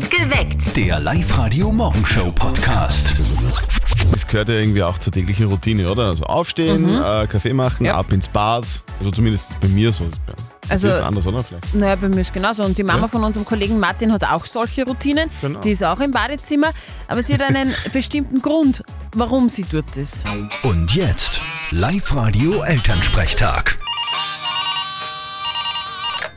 Geweckt. Der Live-Radio-Morgenshow-Podcast. Das gehört ja irgendwie auch zur täglichen Routine, oder? Also aufstehen, äh, Kaffee machen, Ja. ab ins Bad. Also zumindest ist bei mir so. Also- dir ist es anders, oder? Vielleicht. Naja, bei mir ist genauso. Und die Mama Ja. von unserem Kollegen Martin hat auch solche Routinen. Genau. Die ist auch im Badezimmer. Aber sie hat einen bestimmten Grund, warum sie dort ist. Und jetzt Live-Radio-Elternsprechtag.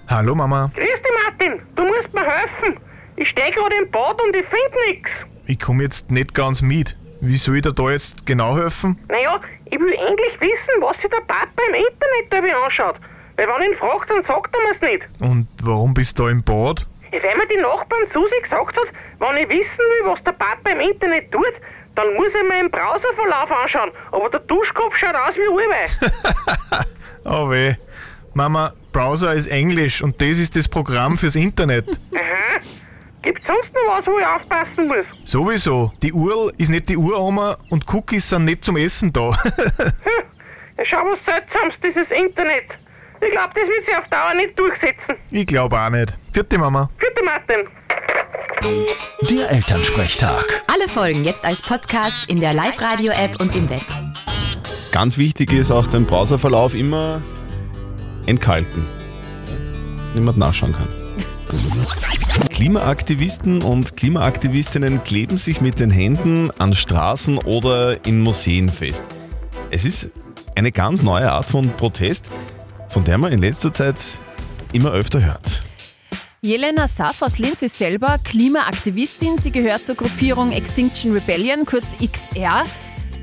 Hallo Mama, Grüß dich, Martin. Du musst mir helfen. Ich stehe gerade im Bad und ich finde nichts. ich komme jetzt nicht ganz mit. Wie soll ich dir da jetzt genau helfen? Naja, ich will endlich wissen, was sich der Papa im Internet dabei anschaut. Weil wenn ich ihn frage, dann sagt er mir's nicht. Und warum bist du da im Bad? Ja, Weil mir die Nachbarn Susi gesagt hat, wenn ich wissen will, was der Papa im Internet tut, dann muss ich mir im Browserverlauf anschauen. Aber der Duschkopf schaut aus wie Urwei. Oh weh. Mama, Browser ist Englisch und das ist das Programm fürs Internet. Aha. Gibt's sonst noch was, wo ich aufpassen muss? Sowieso. Die URL ist nicht die Uroma und Cookies sind nicht zum Essen da. Hm. Ja, schau was Seltsames, dieses Internet. Ich glaube, das wird sich auf Dauer nicht durchsetzen. ich glaube auch nicht. Vierte Mama. Vierte Martin. Der Elternsprechtag. Alle Folgen jetzt als Podcast in der Live-Radio-App und im Web. Ganz wichtig ist auch den Browserverlauf immer entkalten. Niemand nachschauen kann. Klimaaktivisten und Klimaaktivistinnen kleben sich mit den Händen an Straßen oder in Museen fest. Es ist eine ganz neue Art von Protest, von der man in letzter Zeit immer öfter hört. Jelena Saf aus Linz ist selber Klimaaktivistin. Sie gehört zur Gruppierung Extinction Rebellion, kurz XR.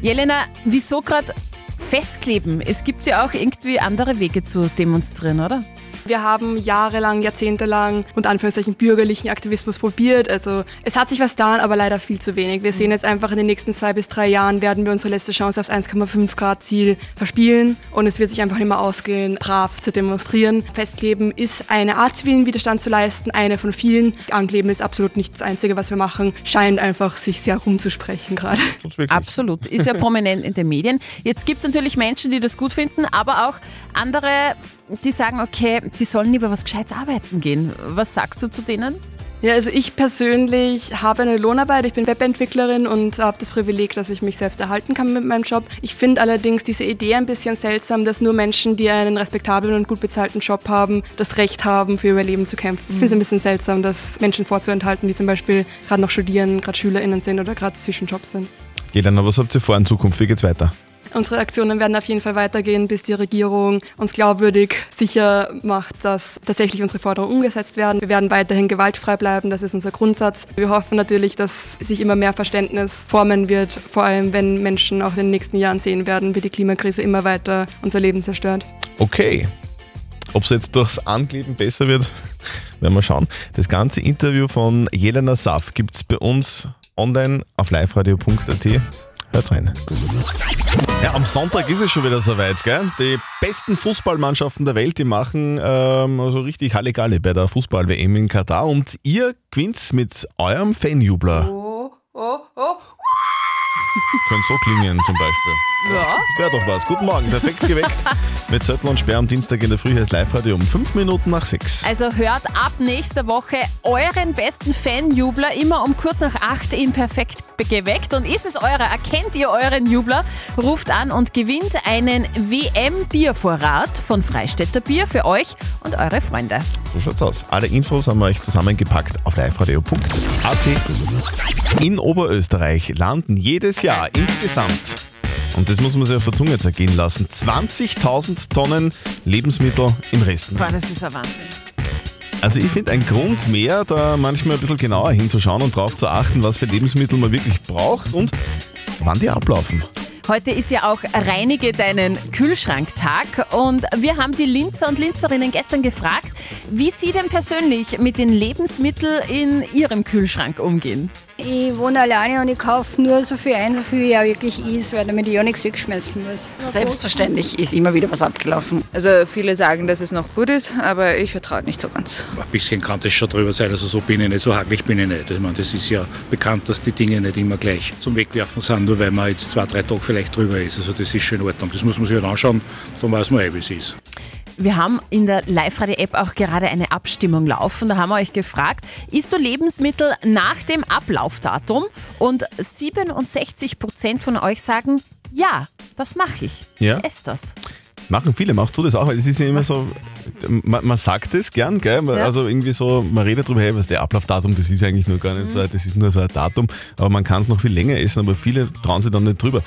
Jelena, wieso gerade festkleben? Es gibt ja auch irgendwie andere Wege zu demonstrieren, oder? Wir haben jahrelang, jahrzehntelang und Anführungszeichen bürgerlichen Aktivismus probiert. Also es hat sich was getan, aber leider viel zu wenig. Wir sehen jetzt einfach in den nächsten zwei bis drei Jahren werden wir unsere letzte Chance aufs 1,5 Grad Ziel verspielen und es wird sich einfach nicht mehr ausgehen, brav zu demonstrieren. Festkleben ist eine Art zivilen Widerstand zu leisten, eine von vielen. Ankleben ist absolut nicht das Einzige, was wir machen. Scheint einfach sich sehr rumzusprechen gerade. Absolut. Ist ja prominent in den Medien. Jetzt gibt es natürlich Menschen, die das gut finden, aber auch andere, die sagen, okay, die sollen lieber was Gescheites arbeiten gehen. Was sagst du zu denen? Ja, also ich persönlich habe eine Lohnarbeit. Ich bin Webentwicklerin und habe das Privileg, dass ich mich selbst erhalten kann mit meinem Job. Ich finde allerdings diese Idee ein bisschen seltsam, dass nur Menschen, die einen respektablen und gut bezahlten Job haben, das Recht haben, für ihr Überleben zu kämpfen. Ich finde es ein bisschen seltsam, das Menschen vorzuenthalten, die zum Beispiel gerade noch studieren, gerade SchülerInnen sind oder gerade zwischen Jobs sind. Jelena, was habt ihr vor in Zukunft? Wie geht's weiter? Unsere Aktionen werden auf jeden Fall weitergehen, bis die Regierung uns glaubwürdig sicher macht, dass tatsächlich unsere Forderungen umgesetzt werden. Wir werden weiterhin gewaltfrei bleiben, das ist unser Grundsatz. Wir hoffen natürlich, dass sich immer mehr Verständnis formen wird, vor allem wenn Menschen auch in den nächsten Jahren sehen werden, wie die Klimakrise immer weiter unser Leben zerstört. Okay. Ob es jetzt durchs Ankleben besser wird, werden wir schauen. Das ganze Interview von Jelena Saf gibt es bei uns online auf liveradio.at. Hört rein. Ja, am Sonntag ist es schon wieder soweit, gell? Die besten Fußballmannschaften der Welt, die machen ähm, so richtig Halligalli bei der Fußball-WM in Katar und ihr gewinnt mit eurem Fanjubler. Oh, oh, oh. Könnte so klingen zum Beispiel. Ja. Wäre doch was. Guten Morgen, perfekt geweckt. Mit Zettel und Sperr am Dienstag in der Früh heißt Live-Radio um 5 Minuten nach 6. Also hört ab nächster Woche euren besten Fanjubler immer um kurz nach 8 in Perfekt geweckt. Und ist es eurer, erkennt ihr euren Jubler, ruft an und gewinnt einen WM-Biervorrat von Freistädter Bier für euch und eure Freunde. So schaut's aus. Alle Infos haben wir euch zusammengepackt auf liveradio.at. In Oberösterreich landen jedes Jahr insgesamt, und das muss man sich auf der Zunge zergehen lassen, 20.000 Tonnen Lebensmittel im Resten. Boah, das ist ein Wahnsinn. Also ich finde ein Grund mehr, da manchmal ein bisschen genauer hinzuschauen und darauf zu achten, was für Lebensmittel man wirklich braucht und wann die ablaufen. Heute ist ja auch Reinige deinen Kühlschrank-Tag und wir haben die Linzer und Linzerinnen gestern gefragt, wie sie denn persönlich mit den Lebensmitteln in ihrem Kühlschrank umgehen. Ich wohne alleine und ich kaufe nur so viel ein, so viel ich auch wirklich is, weil damit ich ja nichts wegschmeißen muss. Selbstverständlich ist immer wieder was abgelaufen. Also viele sagen, dass es noch gut ist, aber ich vertraue nicht so ganz. Ein bisschen kann das schon drüber sein, also so bin ich nicht, so hakelig bin ich nicht. Ich meine, das ist ja bekannt, dass die Dinge nicht immer gleich zum Wegwerfen sind, nur weil man jetzt zwei, drei Tage vielleicht drüber ist. Also das ist schon in Ordnung. Das muss man sich halt anschauen, dann weiß man eh, wie es ist. Wir haben in der Live-Radio-App auch gerade eine Abstimmung laufen. Da haben wir euch gefragt, isst du Lebensmittel nach dem Ablaufdatum? Und 67 Prozent von euch sagen, ja, das mache ich. Ja. Ich esse das. Machen viele, machst du das auch? Weil es ist ja immer so, man, man sagt es gern, gell? Man- Ja. Also irgendwie so, man redet drüber, hey, was der Ablaufdatum, das ist eigentlich nur gar nicht so, Mhm. das ist nur so ein Datum, aber man kann es noch viel länger essen, aber viele trauen sich dann nicht drüber.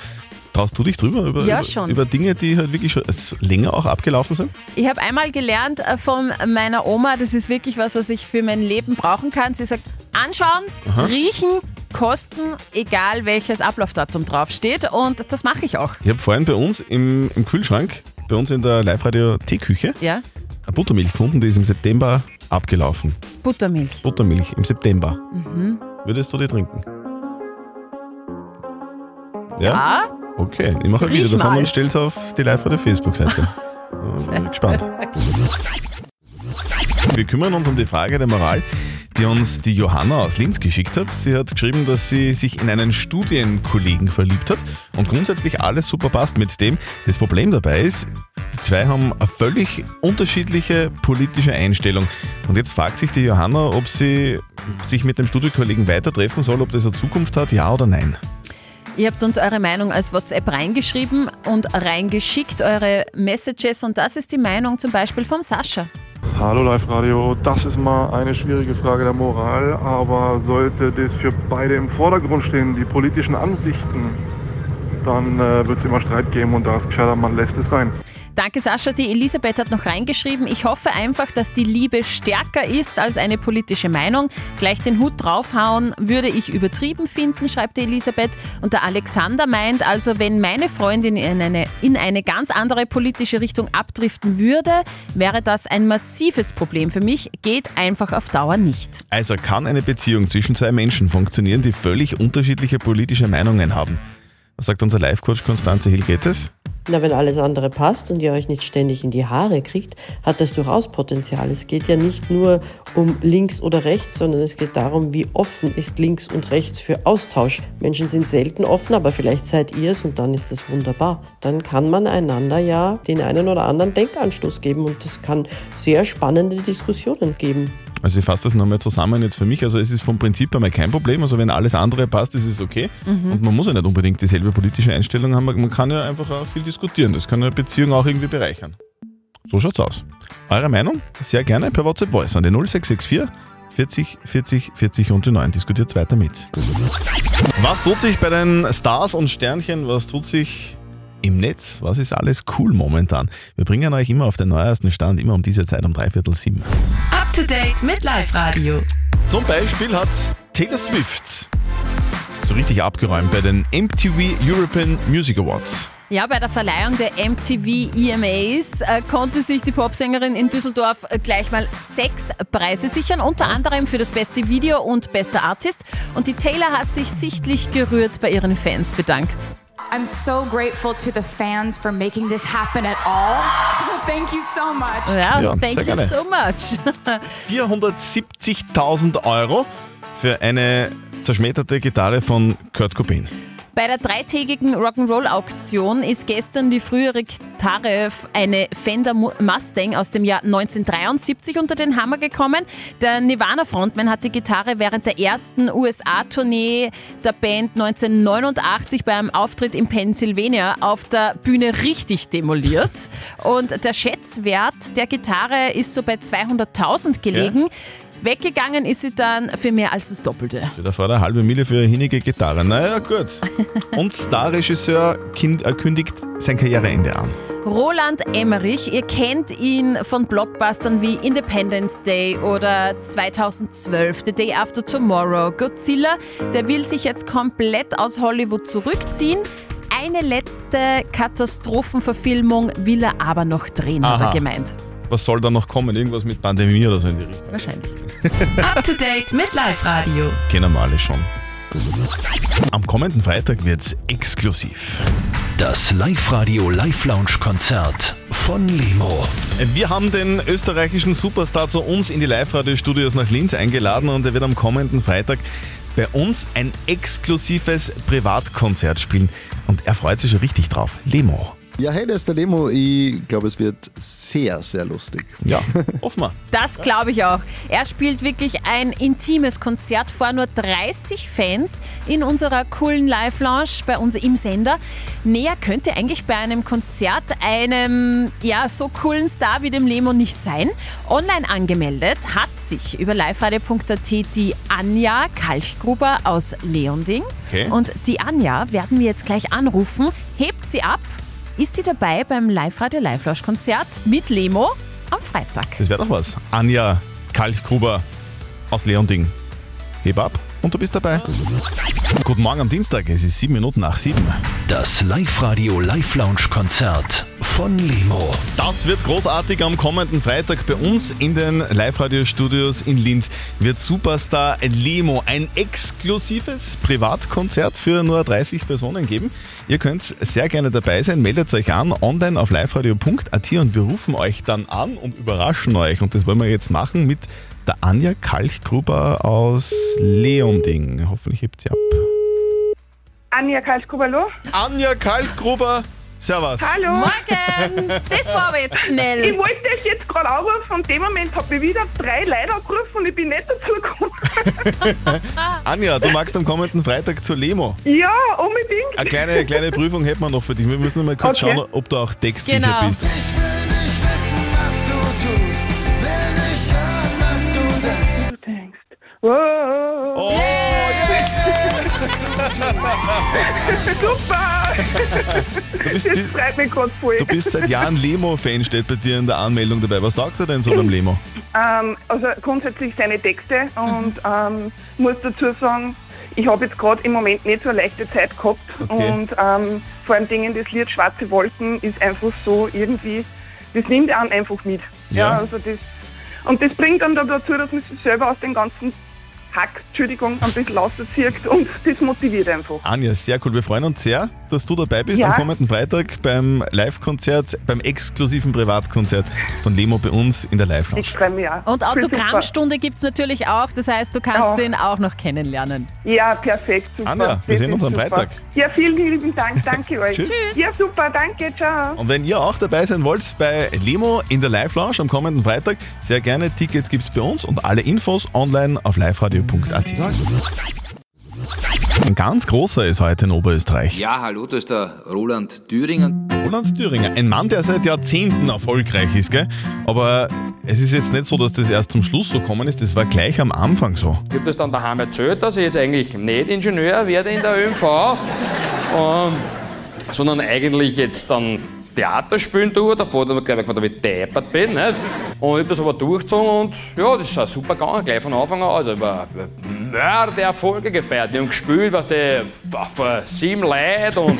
Traust du dich drüber? Über, Ja, über, schon. über Dinge, die halt wirklich schon länger auch abgelaufen sind? Ich habe einmal gelernt äh, von meiner Oma, das ist wirklich was, was ich für mein Leben brauchen kann. Sie sagt, anschauen, Aha. riechen, kosten, egal welches Ablaufdatum draufsteht. Und das mache ich auch. Ich habe vorhin bei uns im, im Kühlschrank, bei uns in der Live-Radio-Teeküche, Ja, Buttermilch gefunden, die ist im September abgelaufen. Buttermilch. Buttermilch im September. Mhm. Würdest du die trinken? Ja. Okay, ich mache ein Riech Video davon mal. und stelle es auf die Live-Radio-Facebook-Seite. Da bin ich gespannt. Wir kümmern uns um die Frage der Moral, die uns die Johanna aus Linz geschickt hat. Sie hat geschrieben, dass sie sich in einen Studienkollegen verliebt hat und grundsätzlich alles super passt mit dem. Das Problem dabei ist, die zwei haben eine völlig unterschiedliche politische Einstellung. Und jetzt fragt sich die Johanna, ob sie sich mit dem Studienkollegen weiter treffen soll, ob das eine Zukunft hat, ja oder nein. Ihr habt uns eure Meinung als WhatsApp reingeschrieben und reingeschickt, eure Messages. Und das ist die Meinung zum Beispiel vom Sascha. Hallo Live Radio, das ist mal eine schwierige Frage der Moral, aber sollte das für beide im Vordergrund stehen, die politischen Ansichten, dann äh, wird es immer Streit geben und da ist gescheiter, man lässt es sein. Danke, Sascha. Die Elisabeth hat noch reingeschrieben. Ich hoffe einfach, dass die Liebe stärker ist als eine politische Meinung. Gleich den Hut draufhauen würde ich übertrieben finden, schreibt die Elisabeth. Und der Alexander meint also, wenn meine Freundin in eine, in eine ganz andere politische Richtung abdriften würde, wäre das ein massives Problem für mich. Geht einfach auf Dauer nicht. Also kann eine Beziehung zwischen zwei Menschen funktionieren, die völlig unterschiedliche politische Meinungen haben? Was sagt unser Live-Coach Konstanze Hill, geht es? Na, wenn alles andere passt und ihr euch nicht ständig in die Haare kriegt, hat das durchaus Potenzial. Es geht ja nicht nur um links oder rechts, sondern es geht darum, wie offen ist links und rechts für Austausch. Menschen sind selten offen, aber vielleicht seid ihr es und dann ist das wunderbar. Dann kann man einander ja den einen oder anderen Denkanstoß geben und das kann sehr spannende Diskussionen geben. Also ich fasse das nochmal zusammen jetzt für mich. Also es ist vom Prinzip einmal kein Problem. Also wenn alles andere passt, ist es okay. Mhm. Und man muss ja nicht unbedingt dieselbe politische Einstellung haben. Man kann ja einfach auch viel diskutieren. Das kann eine Beziehung auch irgendwie bereichern. So schaut's aus. Eure Meinung? Sehr gerne per WhatsApp Voice an die 0664 40 40 40 und die 9. Diskutiert weiter mit. Was tut sich bei den Stars und Sternchen? Was tut sich im Netz? Was ist alles cool momentan? Wir bringen euch immer auf den neuesten Stand, immer um diese Zeit um dreiviertel sieben. To date mit Live Radio. Zum Beispiel hat Taylor Swift so richtig abgeräumt bei den MTV European Music Awards. Ja, bei der Verleihung der MTV EMAs äh, konnte sich die Popsängerin in Düsseldorf äh, gleich mal sechs Preise sichern, unter anderem für das beste Video und bester Artist. Und die Taylor hat sich sichtlich gerührt bei ihren Fans bedankt. I'm so grateful to the fans for making this happen at all. So thank you so much. Ja, Ja, thank you so much. 470.000 Euro für eine zerschmetterte Gitarre von Kurt Cobain. Bei der dreitägigen Rock'n'Roll-Auktion ist gestern die frühere Gitarre, eine Fender Mu- Mustang aus dem Jahr 1973 unter den Hammer gekommen. Der Nirvana-Frontman hat die Gitarre während der ersten USA-Tournee der Band 1989 beim Auftritt in Pennsylvania auf der Bühne richtig demoliert. Und der Schätzwert der Gitarre ist so bei 200.000 gelegen. Weggegangen ist sie dann für mehr als das Doppelte. Da war eine halbe Mille für eine hinnige Gitarre. Naja, gut. Und Starregisseur äh, kündigt sein Karriereende an. Roland Emmerich, ihr kennt ihn von Blockbustern wie Independence Day oder 2012, The Day After Tomorrow, Godzilla. Der will sich jetzt komplett aus Hollywood zurückziehen. Eine letzte Katastrophenverfilmung will er aber noch drehen, hat er Aha. gemeint. Was soll da noch kommen? Irgendwas mit Pandemie oder so in die Richtung? Wahrscheinlich. Up to date mit Live Radio. Kennen wir alle schon. Am kommenden Freitag wird's exklusiv. Das Live-Radio Live-Lounge-Konzert von Lemo. Wir haben den österreichischen Superstar zu uns in die Live-Radio-Studios nach Linz eingeladen und er wird am kommenden Freitag bei uns ein exklusives Privatkonzert spielen. Und er freut sich schon richtig drauf. Lemo. Ja, hey, das ist der Lemo. Ich glaube, es wird sehr, sehr lustig. Ja, hoffen wir. Das glaube ich auch. Er spielt wirklich ein intimes Konzert vor nur 30 Fans in unserer coolen Live-Lounge bei uns im Sender. Näher könnte eigentlich bei einem Konzert einem ja, so coolen Star wie dem Lemo nicht sein. Online angemeldet hat sich über liveradio.at die Anja Kalchgruber aus Leonding. Okay. Und die Anja werden wir jetzt gleich anrufen. Hebt sie ab, ist sie dabei beim Live-Radio Live-Lounge-Konzert mit Lemo am Freitag. Das wäre doch was. Anja Kalchgruber aus Leonding. Heb ab und du bist dabei. Guten Morgen am Dienstag, es ist sieben Minuten nach sieben. Das Live-Radio Live-Lounge-Konzert von Lemo. Das wird großartig am kommenden Freitag bei uns in den Live-Radio-Studios in Linz. Wird Superstar Lemo ein exklusives Privatkonzert für nur 30 Personen geben. Ihr könnt sehr gerne dabei sein. Meldet euch an online auf liveradio.at und wir rufen euch dann an und überraschen euch. Und das wollen wir jetzt machen mit der Anja Kalchgruber aus Leonding. Hoffentlich hebt sie ab. Anja Kalschgruber, hallo? Anja Kalchgruber, servus. Hallo. Morgen. Das war aber jetzt schnell. Ich wollte euch jetzt gerade anrufen und dem Moment habe ich wieder drei Leute angerufen und ich bin nicht dazu gekommen. Anja, du magst am kommenden Freitag zur Lemo. ja, unbedingt. Eine kleine, kleine Prüfung hätten wir noch für dich. Wir müssen mal kurz Okay. schauen, ob du auch textsicher Genau. bist. Du denkst. Oh, Super! Du bist, das freut mich gerade voll. du bist seit Jahren Lemo-Fan, steht bei dir in der Anmeldung dabei. Was taugt dir denn so beim Lemo? Ähm, also grundsätzlich seine Texte und ähm, muss dazu sagen, ich habe jetzt gerade im Moment nicht so eine leichte Zeit gehabt Okay. und ähm, vor allem Dingen das Lied Schwarze Wolken ist einfach so irgendwie, das nimmt einen einfach mit. Ja. Ja. also das, und das bringt dann dazu, dass man sich selber aus dem ganzen Hack, Entschuldigung, ein bisschen rauszieht und das motiviert einfach. Anja, sehr cool. Wir freuen uns sehr, dass du dabei bist Ja. am kommenden Freitag beim Live-Konzert, beim exklusiven Privatkonzert von Lemo bei uns in der Live-Lounge. Ich freue mich auch. Und Autogrammstunde gibt es natürlich auch, das heißt, du kannst Ja. den auch noch kennenlernen. Ja, perfekt, super. Anja, wir Das sehen uns am super. Freitag. Ja, vielen lieben Dank, danke euch. Tschüss. Ja, super, danke, ciao. Und wenn ihr auch dabei sein wollt bei Lemo in der Live-Lounge am kommenden Freitag, sehr gerne. Tickets gibt's bei uns und alle Infos online auf liveradio.at. Ein ganz großer ist heute in Oberösterreich. Ja, hallo, da ist der Roland Thüringer. Roland Thüringer, ein Mann, der seit Jahrzehnten erfolgreich ist, gell? Aber es ist jetzt nicht so, dass das erst zum Schluss so gekommen ist, das war gleich am Anfang so. Ich habe das dann daheim erzählt, dass ich jetzt eigentlich nicht Ingenieur werde in der ÖMV, ähm, sondern eigentlich jetzt dann Theater spielen tue. Davor hat er mir gleich gesagt, wie ich deppert bin. Nicht? Und ich habe das aber durchgezogen und ja, das ist auch super gegangen, gleich von Anfang an. Also über Mörder Erfolge gefeiert. Wir haben gespielt, was die, vor sieben Leuten und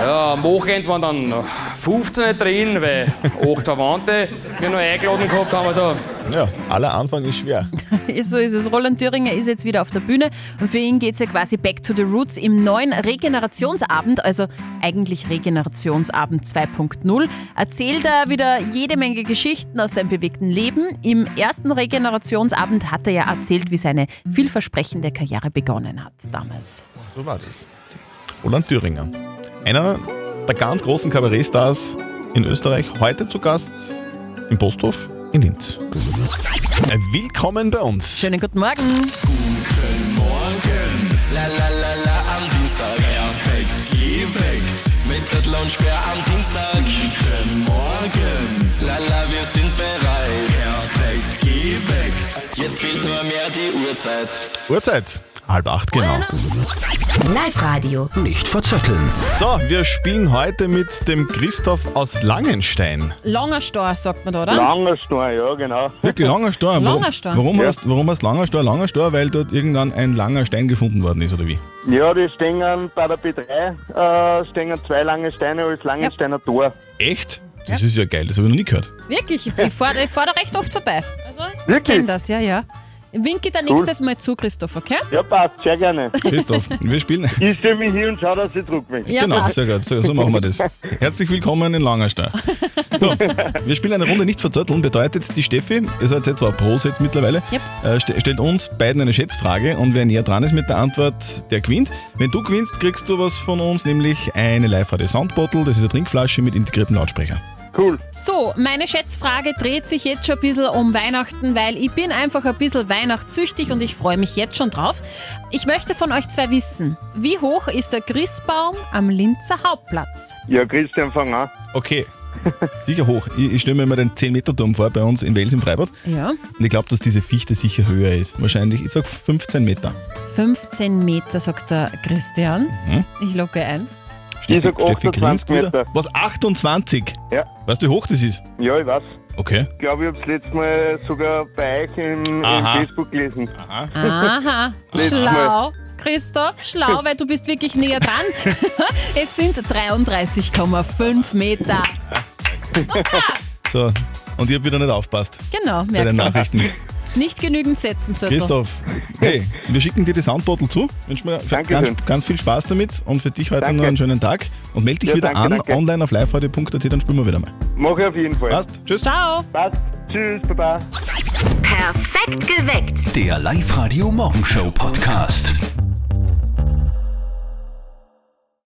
ja, am Wochenende waren dann 15 drin, weil acht Verwandte wir noch eingeladen gehabt haben. Also, Ja, aller Anfang ist schwer. So ist es. Roland Thüringer ist jetzt wieder auf der Bühne und für ihn geht es ja quasi back to the roots im neuen Regenerationsabend, also eigentlich Regenerationsabend 2.0. Erzählt er wieder jede Menge Geschichten aus seinem bewegten Leben. Im ersten Regenerationsabend hat er ja erzählt, wie seine vielversprechende Karriere begonnen hat damals. So war das. Roland Thüringer. Einer der ganz großen Kabarettstars in Österreich, heute zu Gast im Posthof in Linz. Willkommen bei uns. Schönen guten Morgen. Morgen, la la la la am Dienstag. Perfekt geweckt. Mit Zettel und Sperr am Dienstag. Guten Morgen, la la, wir sind bereit. Perfekt geweckt. Jetzt fehlt nur mehr die Uhrzeit. Uhrzeit. Halb acht, genau. Live-Radio. Nicht verzetteln. So, wir spielen heute mit dem Christoph aus Langenstein. Langer Stor, sagt man da, oder? Langerstein, ja, genau. Wirklich langer Stor. Warum, Langer Stor. warum, Ja. hast, warum hast langer Stor langer Stor? Weil dort irgendwann ein langer Stein gefunden worden ist, oder wie? Ja, die stehen bei der B3, äh, stehen zwei lange Steine als Langensteiner Tor. Echt? Das ist ja geil, das habe ich noch nie gehört. Wirklich, ich, fahre fahr da recht oft vorbei. Ich Wirklich? kenn das, ja, ja. Winke da Cool. nächstes Mal zu, Christoph, okay? Ja, passt, sehr gerne. Christoph, wir spielen. Ich stelle mich hier und schaue, dass ich druck mich. Ja, genau, passt. sehr gut. So, so machen wir das. Herzlich willkommen in Langerstein. So, wir spielen eine Runde nicht verzötteln, bedeutet die Steffi, ihr seid jetzt zwar Pros jetzt mittlerweile, Yep. äh, st stellt uns beiden eine Schätzfrage und wer näher dran ist mit der Antwort, der gewinnt. Wenn du gewinnst, kriegst du was von uns, nämlich eine Live-Radio Soundbottle, das ist eine Trinkflasche mit integriertem Lautsprecher. Cool. So, meine Schätzfrage dreht sich jetzt schon ein bisschen um Weihnachten, weil ich bin einfach ein bisschen weihnachtssüchtig und ich freue mich jetzt schon drauf. Ich möchte von euch zwei wissen, wie hoch ist der Christbaum am Linzer Hauptplatz? Ja, Christian, fang an. Okay. Sicher hoch. Ich, ich stelle mir immer den 10-Meter-Turm vor bei uns in Wels im Freibad. Ja. Und ich glaube, dass diese Fichte sicher höher ist. Wahrscheinlich, ich sag 15 Meter. 15 Meter, sagt der Christian. Mhm. Ich locke ein. Ich sag Steffi 28 grinst wieder. Meter. Was, 28? Ja. Weißt du, wie hoch das ist? Ja, ich weiß. Okay. Ich glaube, ich habe das letzte Mal sogar bei euch im, im Aha. Facebook gelesen. Aha, Letztes schlau. Christoph, schlau, weil du bist wirklich näher dran. es sind 33,5 Meter. So, und ich habe wieder nicht aufpasst Genau, bei merkt den man. Nachrichten. Nicht genügend Sätzen zu Christoph, hey, wir schicken dir die Soundbottle zu. Wünschen mir ganz, Dankeschön. ganz viel Spaß damit und für dich heute Danke. noch einen schönen Tag. Und melde dich Ja, wieder danke, an, danke. online auf liveradio.at, dann spielen wir wieder mal. Mach ich auf jeden Fall. Passt, tschüss. Ciao. Passt. Tschüss, Baba. Perfekt geweckt. Der Live-Radio Morgenshow Podcast.